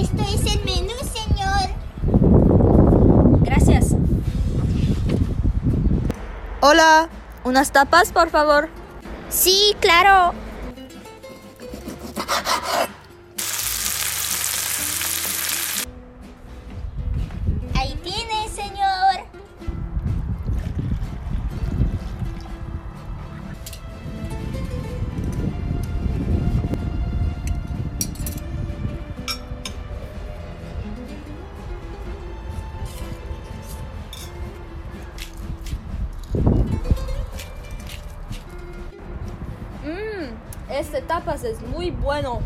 Esto es el menú, señor. Gracias. Hola, unas tapas, por favor. Sí, claro. Este tapas es muy bueno.